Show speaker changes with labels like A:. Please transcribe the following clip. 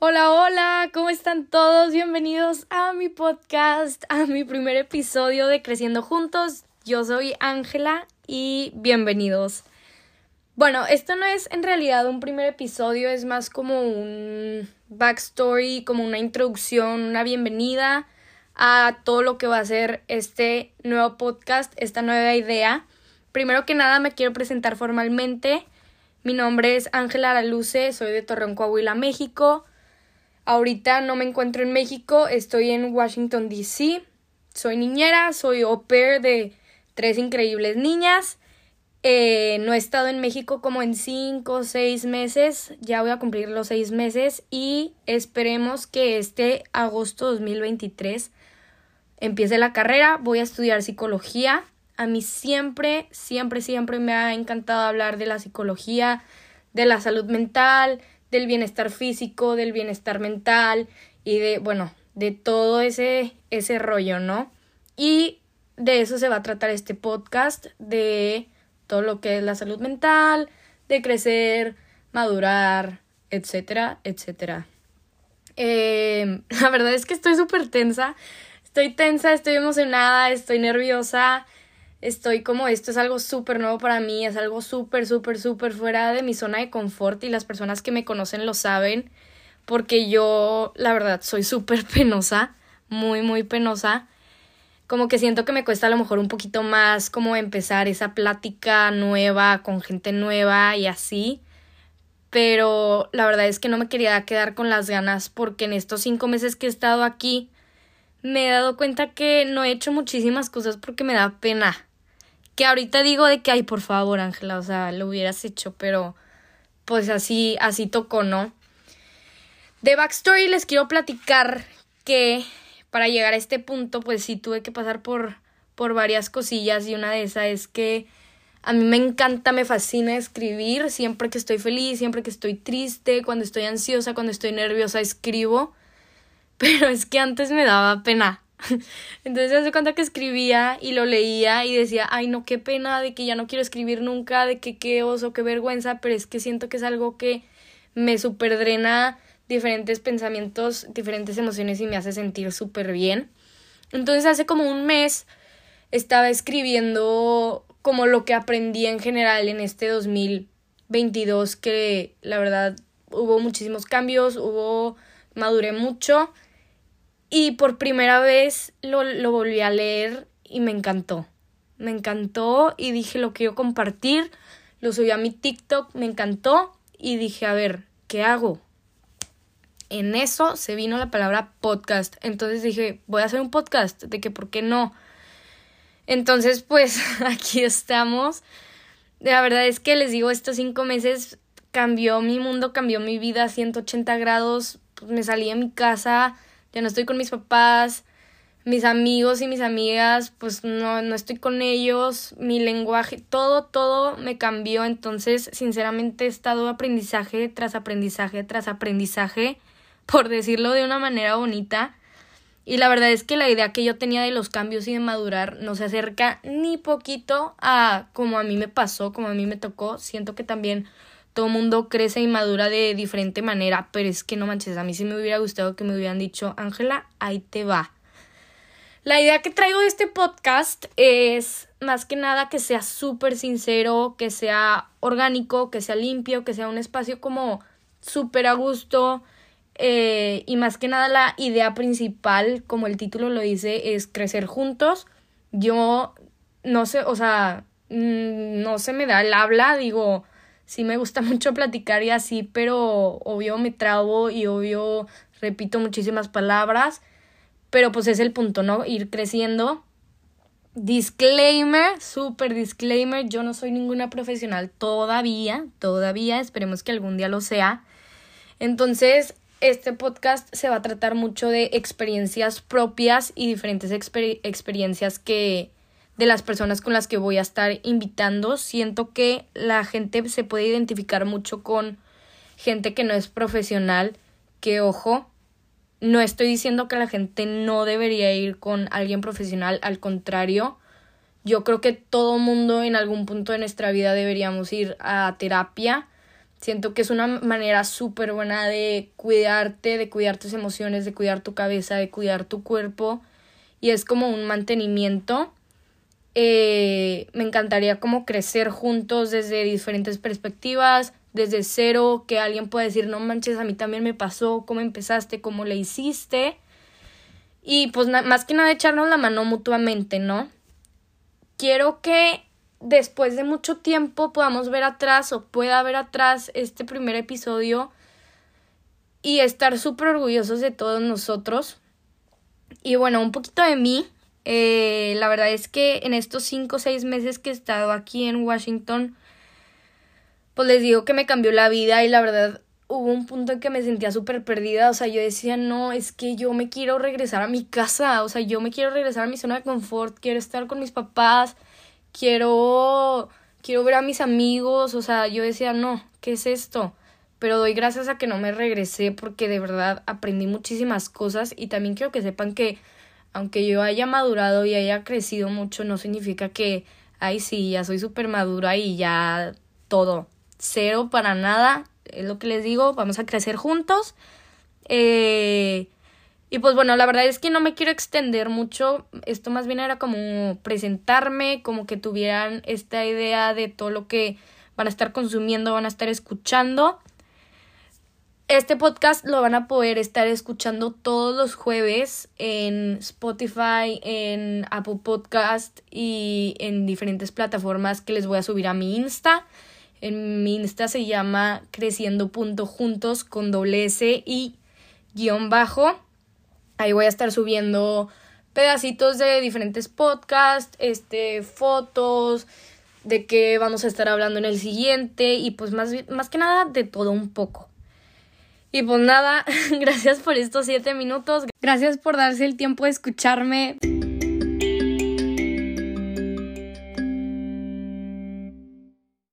A: Hola, hola, ¿cómo están todos? Bienvenidos a mi podcast, a mi primer episodio de Creciendo Juntos. Yo soy Ángela y bienvenidos. Bueno, esto no es en realidad un primer episodio, es más como un backstory, como una introducción, una bienvenida a todo lo que va a ser este nuevo podcast, esta nueva idea. Primero que nada me quiero presentar formalmente. Mi nombre es Ángela Araluce, soy de Torreón, Coahuila, México. Ahorita no me encuentro en México, estoy en Washington, D.C. Soy niñera, soy au pair de tres increíbles niñas. Eh, no he estado en México como en cinco o seis meses, ya voy a cumplir los seis meses y esperemos que este agosto 2023 empiece la carrera, voy a estudiar psicología. A mí siempre, siempre, siempre me ha encantado hablar de la psicología, de la salud mental, del bienestar físico, del bienestar mental y de, bueno, de todo ese, ese rollo, ¿no? Y de eso se va a tratar este podcast, de todo lo que es la salud mental, de crecer, madurar, etcétera, etcétera. Eh, la verdad es que estoy súper tensa. Estoy tensa, estoy emocionada, estoy nerviosa. Estoy como esto es algo súper nuevo para mí, es algo súper, súper, súper fuera de mi zona de confort y las personas que me conocen lo saben porque yo, la verdad, soy súper penosa, muy, muy penosa. Como que siento que me cuesta a lo mejor un poquito más como empezar esa plática nueva con gente nueva y así. Pero la verdad es que no me quería quedar con las ganas porque en estos cinco meses que he estado aquí me he dado cuenta que no he hecho muchísimas cosas porque me da pena. Que ahorita digo de que, ay, por favor, Ángela, o sea, lo hubieras hecho, pero pues así, así tocó, ¿no? De backstory les quiero platicar que para llegar a este punto, pues sí tuve que pasar por, por varias cosillas y una de esas es que a mí me encanta, me fascina escribir, siempre que estoy feliz, siempre que estoy triste, cuando estoy ansiosa, cuando estoy nerviosa, escribo pero es que antes me daba pena. Entonces hace cuenta que escribía y lo leía y decía, ay no, qué pena de que ya no quiero escribir nunca, de que qué oso, qué vergüenza, pero es que siento que es algo que me superdrena diferentes pensamientos, diferentes emociones y me hace sentir súper bien. Entonces hace como un mes estaba escribiendo como lo que aprendí en general en este 2022 que la verdad hubo muchísimos cambios, hubo maduré mucho y por primera vez lo, lo volví a leer y me encantó. Me encantó y dije lo quiero compartir. Lo subí a mi TikTok, me encantó y dije, a ver, ¿qué hago? En eso se vino la palabra podcast. Entonces dije, voy a hacer un podcast, de que por qué no. Entonces, pues aquí estamos. La verdad es que les digo, estos cinco meses cambió mi mundo, cambió mi vida a 180 grados. Pues me salí de mi casa, ya no estoy con mis papás, mis amigos y mis amigas, pues no, no estoy con ellos, mi lenguaje, todo, todo me cambió, entonces sinceramente he estado aprendizaje tras aprendizaje tras aprendizaje, por decirlo de una manera bonita. Y la verdad es que la idea que yo tenía de los cambios y de madurar no se acerca ni poquito a como a mí me pasó, como a mí me tocó. Siento que también todo mundo crece y madura de diferente manera, pero es que no manches, a mí sí me hubiera gustado que me hubieran dicho, Ángela, ahí te va. La idea que traigo de este podcast es más que nada que sea súper sincero, que sea orgánico, que sea limpio, que sea un espacio como súper a gusto. Eh, y más que nada la idea principal, como el título lo dice, es crecer juntos. Yo no sé, o sea, mm, no se me da el habla, digo, sí me gusta mucho platicar y así, pero obvio me trabo y obvio repito muchísimas palabras, pero pues es el punto, ¿no? Ir creciendo. Disclaimer, super disclaimer, yo no soy ninguna profesional todavía, todavía, esperemos que algún día lo sea. Entonces, este podcast se va a tratar mucho de experiencias propias y diferentes experiencias que, de las personas con las que voy a estar invitando. Siento que la gente se puede identificar mucho con gente que no es profesional, que ojo, no estoy diciendo que la gente no debería ir con alguien profesional, al contrario, yo creo que todo mundo en algún punto de nuestra vida deberíamos ir a terapia, Siento que es una manera súper buena de cuidarte, de cuidar tus emociones, de cuidar tu cabeza, de cuidar tu cuerpo. Y es como un mantenimiento. Eh, me encantaría como crecer juntos desde diferentes perspectivas, desde cero, que alguien pueda decir, no manches, a mí también me pasó, cómo empezaste, cómo le hiciste. Y pues más que nada echarnos la mano mutuamente, ¿no? Quiero que después de mucho tiempo podamos ver atrás o pueda ver atrás este primer episodio y estar súper orgullosos de todos nosotros. Y bueno, un poquito de mí. Eh, la verdad es que en estos cinco o seis meses que he estado aquí en Washington, pues les digo que me cambió la vida y la verdad hubo un punto en que me sentía súper perdida. O sea, yo decía, no, es que yo me quiero regresar a mi casa. O sea, yo me quiero regresar a mi zona de confort. Quiero estar con mis papás quiero, quiero ver a mis amigos, o sea, yo decía, no, ¿qué es esto? Pero doy gracias a que no me regresé porque de verdad aprendí muchísimas cosas y también quiero que sepan que aunque yo haya madurado y haya crecido mucho, no significa que, ay, sí, ya soy súper madura y ya todo. Cero para nada, es lo que les digo, vamos a crecer juntos. Eh, y pues bueno, la verdad es que no me quiero extender mucho. Esto más bien era como presentarme, como que tuvieran esta idea de todo lo que van a estar consumiendo, van a estar escuchando. Este podcast lo van a poder estar escuchando todos los jueves en Spotify, en Apple Podcast y en diferentes plataformas que les voy a subir a mi Insta. En mi Insta se llama creciendo.juntos con doble S y guion bajo. Ahí voy a estar subiendo pedacitos de diferentes podcasts, este, fotos, de qué vamos a estar hablando en el siguiente y pues más, más que nada de todo un poco. Y pues nada, gracias por estos siete minutos, gracias por darse el tiempo de escucharme.